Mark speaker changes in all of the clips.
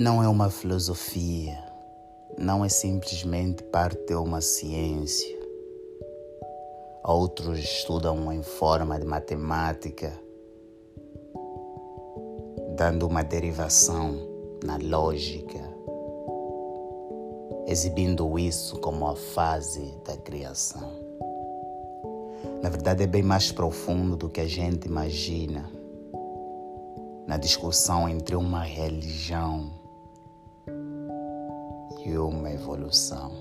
Speaker 1: não é uma filosofia, não é simplesmente parte de uma ciência. Outros estudam em forma de matemática, dando uma derivação na lógica, exibindo isso como a fase da criação. Na verdade, é bem mais profundo do que a gente imagina na discussão entre uma religião e uma evolução.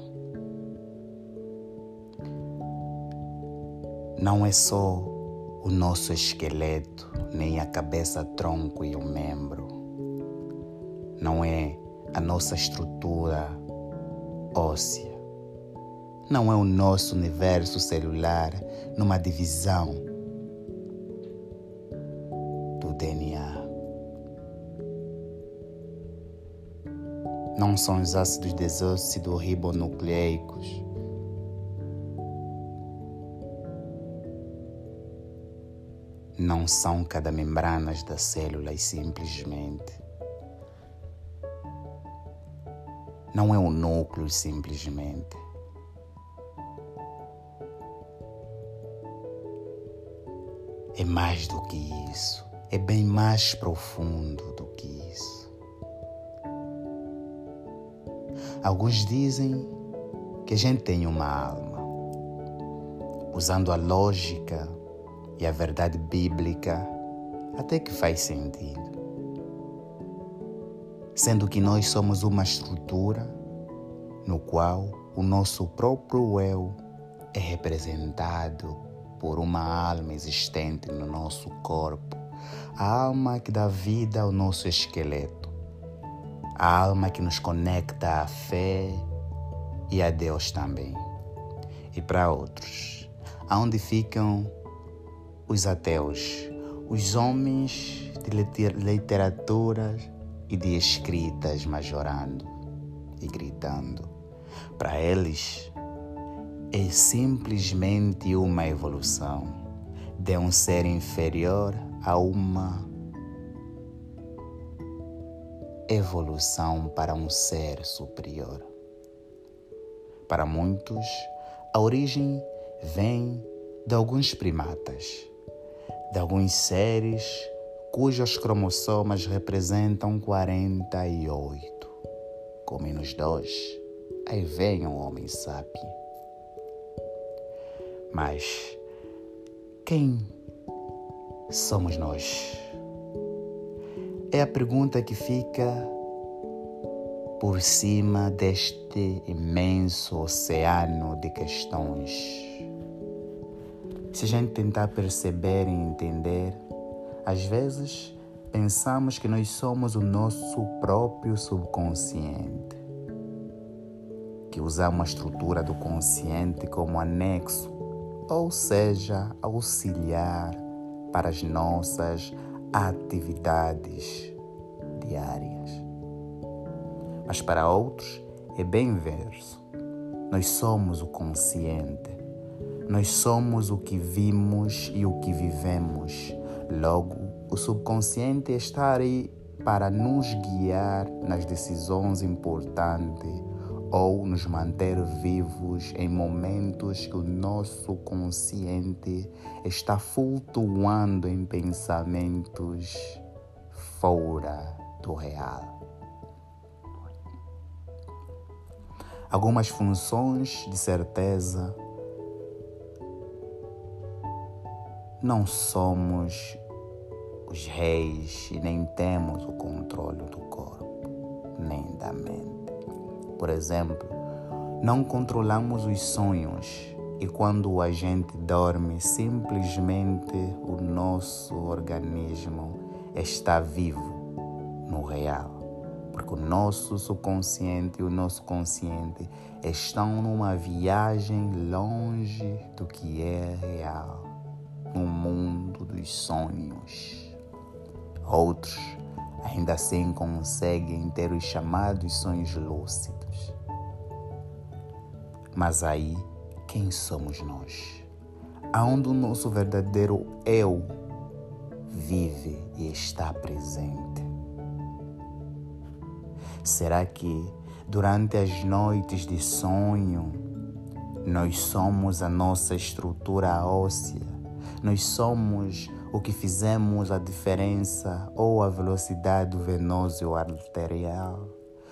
Speaker 1: Não é só o nosso esqueleto, nem a cabeça, tronco e o membro. Não é a nossa estrutura óssea. Não é o nosso universo celular numa divisão do DNA. Não são os ácidos desóxido ribonucleicos. Não são cada membranas das células simplesmente. Não é o núcleo simplesmente. É mais do que isso. É bem mais profundo do que isso. Alguns dizem que a gente tem uma alma. Usando a lógica e a verdade bíblica, até que faz sentido. Sendo que nós somos uma estrutura no qual o nosso próprio eu é representado por uma alma existente no nosso corpo, a alma que dá vida ao nosso esqueleto a alma que nos conecta à fé e a Deus também. E para outros, aonde ficam os ateus, os homens de literaturas e de escritas majorando e gritando. Para eles, é simplesmente uma evolução de um ser inferior a uma evolução para um ser superior. Para muitos, a origem vem de alguns primatas, de alguns seres cujos cromossomas representam 48. Com menos dois, aí vem o homem sábio. Mas quem somos nós? É a pergunta que fica por cima deste imenso oceano de questões. Se a gente tentar perceber e entender, às vezes pensamos que nós somos o nosso próprio subconsciente, que usamos a estrutura do consciente como anexo, ou seja, auxiliar para as nossas atividades diárias. Mas para outros é bem inverso. Nós somos o consciente. Nós somos o que vimos e o que vivemos. Logo, o subconsciente está aí para nos guiar nas decisões importantes ou nos manter vivos em momentos que o nosso consciente está flutuando em pensamentos fora do real. Algumas funções de certeza não somos os reis e nem temos o controle do corpo, nem da mente. Por exemplo, não controlamos os sonhos e quando a gente dorme, simplesmente o nosso organismo está vivo no real. Porque o nosso subconsciente e o nosso consciente estão numa viagem longe do que é real, no mundo dos sonhos. Outros ainda assim conseguem ter os chamados sonhos lúcidos. Mas aí, quem somos nós? Aonde o nosso verdadeiro eu vive e está presente? Será que durante as noites de sonho nós somos a nossa estrutura óssea? Nós somos o que fizemos a diferença ou a velocidade do venoso arterial?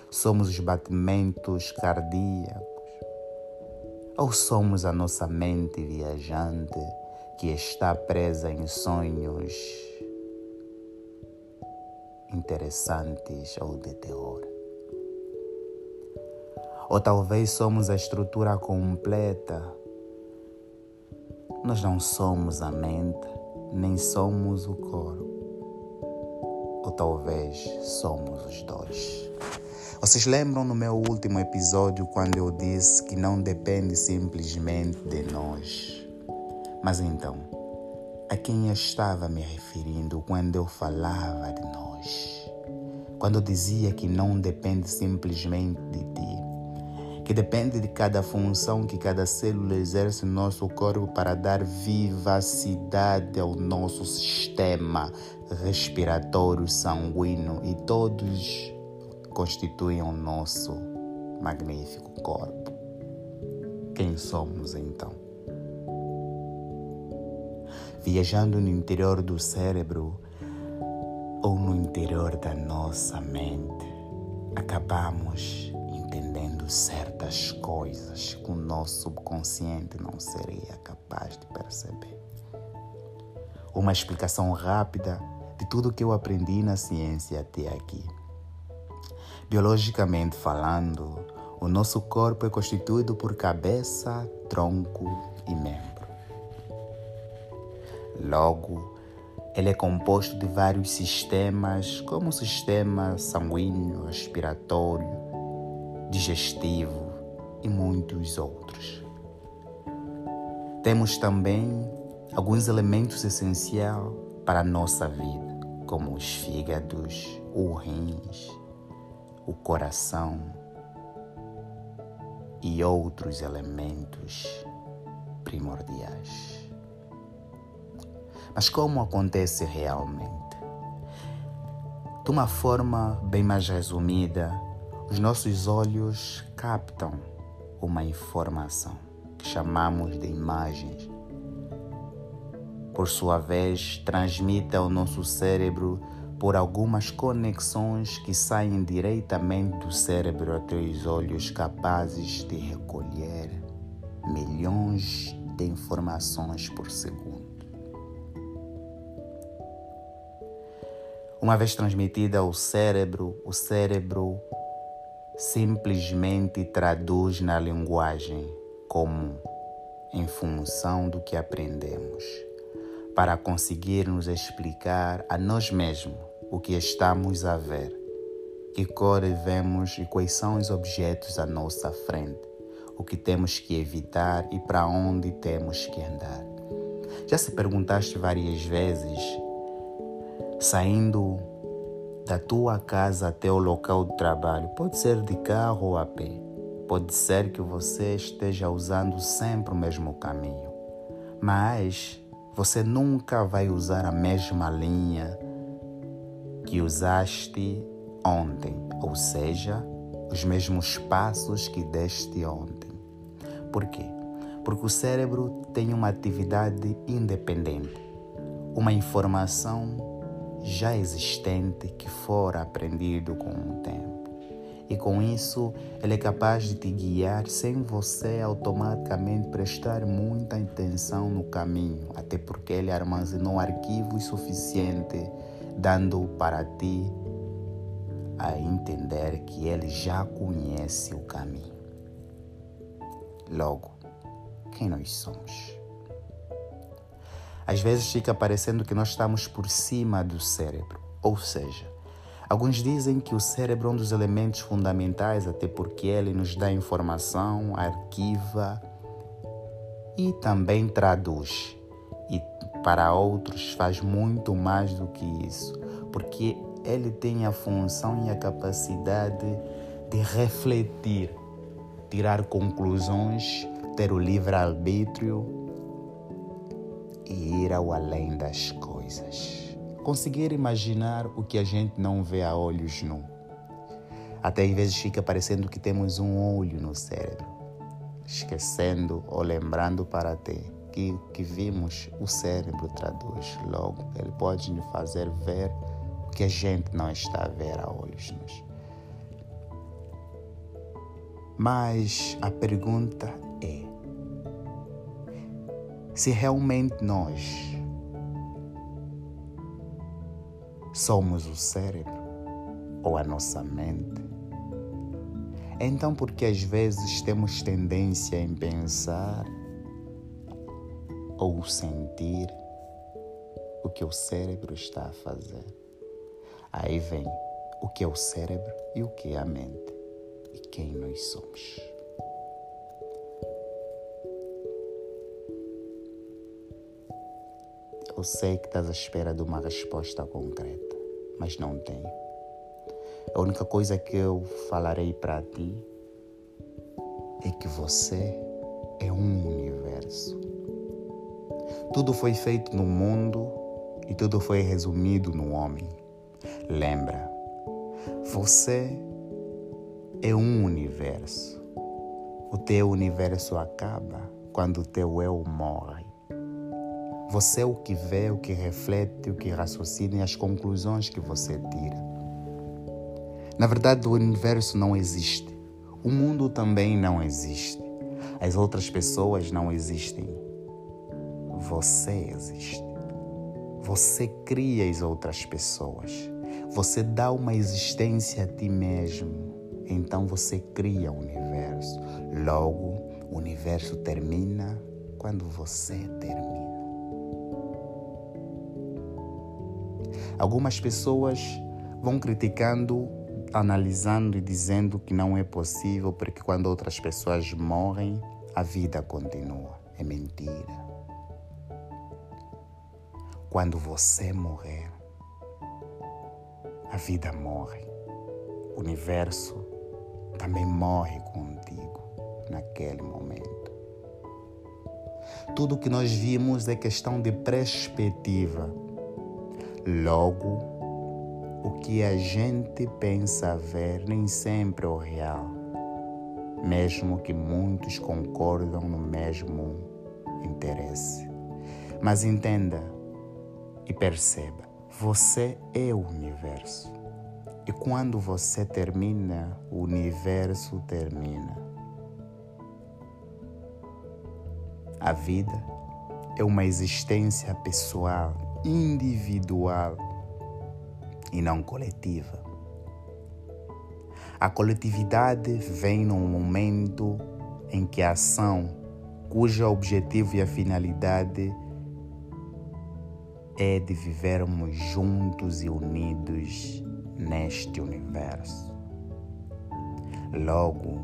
Speaker 1: Somos os batimentos cardíacos? Ou somos a nossa mente viajante que está presa em sonhos interessantes ou de terror? Ou talvez somos a estrutura completa. Nós não somos a mente, nem somos o corpo. Ou talvez somos os dois. Vocês lembram no meu último episódio quando eu disse que não depende simplesmente de nós? Mas então, a quem eu estava me referindo quando eu falava de nós? Quando eu dizia que não depende simplesmente de ti, que depende de cada função que cada célula exerce no nosso corpo para dar vivacidade ao nosso sistema respiratório sanguíneo e todos constituem o nosso magnífico corpo. Quem somos então? Viajando no interior do cérebro ou no interior da nossa mente, acabamos entendendo certas coisas que o nosso subconsciente não seria capaz de perceber. Uma explicação rápida de tudo que eu aprendi na ciência até aqui. Biologicamente falando, o nosso corpo é constituído por cabeça, tronco e membro. Logo, ele é composto de vários sistemas, como o sistema sanguíneo, respiratório, digestivo e muitos outros. Temos também alguns elementos essenciais para a nossa vida, como os fígados, os rins, o coração e outros elementos primordiais. Mas como acontece realmente? De uma forma bem mais resumida, os nossos olhos captam uma informação que chamamos de imagens. Por sua vez, transmite ao nosso cérebro por algumas conexões que saem diretamente do cérebro até os olhos, capazes de recolher milhões de informações por segundo. Uma vez transmitida ao cérebro, o cérebro simplesmente traduz na linguagem como em função do que aprendemos, para conseguir nos explicar a nós mesmos o que estamos a ver, que cores vemos e quais são os objetos à nossa frente, o que temos que evitar e para onde temos que andar. Já se perguntaste várias vezes, saindo da tua casa até o local de trabalho, pode ser de carro ou a pé, pode ser que você esteja usando sempre o mesmo caminho, mas você nunca vai usar a mesma linha que usaste ontem, ou seja, os mesmos passos que deste ontem. Por quê? Porque o cérebro tem uma atividade independente, uma informação já existente que for aprendido com o tempo. E com isso, ele é capaz de te guiar sem você automaticamente prestar muita atenção no caminho, até porque ele armazenou arquivos suficientes dando para ti a entender que Ele já conhece o caminho. Logo, quem nós somos? Às vezes fica parecendo que nós estamos por cima do cérebro, ou seja, alguns dizem que o cérebro é um dos elementos fundamentais, até porque ele nos dá informação, arquiva e também traduz. Para outros faz muito mais do que isso, porque ele tem a função e a capacidade de refletir, tirar conclusões, ter o livre-arbítrio e ir ao além das coisas. Conseguir imaginar o que a gente não vê a olhos nus. Até às vezes fica parecendo que temos um olho no cérebro, esquecendo ou lembrando para ter que o que vimos o cérebro traduz. Logo, ele pode nos fazer ver o que a gente não está a ver a olhos nus. Mas a pergunta é: se realmente nós somos o cérebro ou a nossa mente, então por que às vezes temos tendência em pensar ou sentir o que o cérebro está a fazer? Aí vem o que é o cérebro e o que é a mente e quem nós somos. Eu sei que estás à espera de uma resposta concreta, mas não tenho. A única coisa que eu falarei para ti é que você é um universo. Tudo foi feito no mundo e tudo foi resumido no homem. Lembra, você é um universo. O teu universo acaba quando o teu eu morre. Você é o que vê, o que reflete, o que raciocina e as conclusões que você tira. Na verdade, o universo não existe. O mundo também não existe. As outras pessoas não existem. Você existe. Você cria as outras pessoas. Você dá uma existência a ti mesmo então você cria o universo. Logo, o universo termina quando você termina. Algumas pessoas vão criticando, analisando e dizendo que não é possível porque quando outras pessoas morrem, a vida continua. É mentira. Quando você morrer, a vida morre. O universo também morre contigo naquele momento. Tudo que nós vimos é questão de perspectiva. Logo, o que a gente pensa ver nem sempre é o real, mesmo que muitos concordam no mesmo interesse. Mas entenda e perceba: você é o universo. E quando você termina, o universo termina. A vida é uma existência pessoal, individual e não coletiva. A coletividade vem num momento em que a ação, cujo objetivo e a finalidade é de vivermos juntos e unidos neste universo. Logo,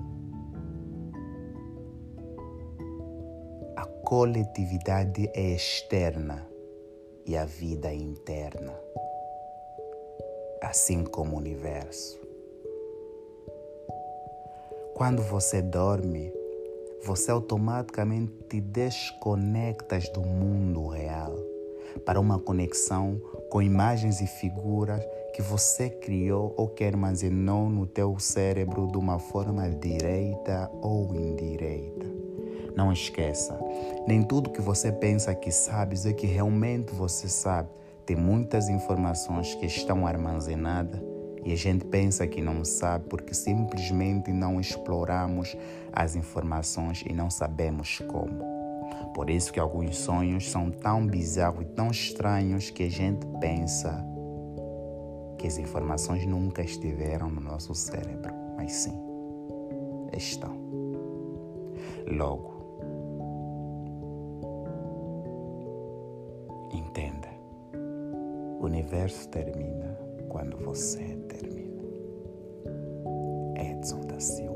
Speaker 1: a coletividade é externa e a vida interna, assim como o universo. Quando você dorme, você automaticamente te desconectas do mundo real para uma conexão com imagens e figuras que você criou ou que armazenou no teu cérebro de uma forma direita ou indireita. Não esqueça, nem tudo que você pensa que sabes é que realmente você sabe. Tem muitas informações que estão armazenadas e a gente pensa que não sabe porque simplesmente não exploramos as informações e não sabemos como. Por isso que alguns sonhos são tão bizarros e tão estranhos que a gente pensa que as informações nunca estiveram no nosso cérebro, mas sim, estão. Logo, entenda, o universo termina quando você termina. Edson da Silva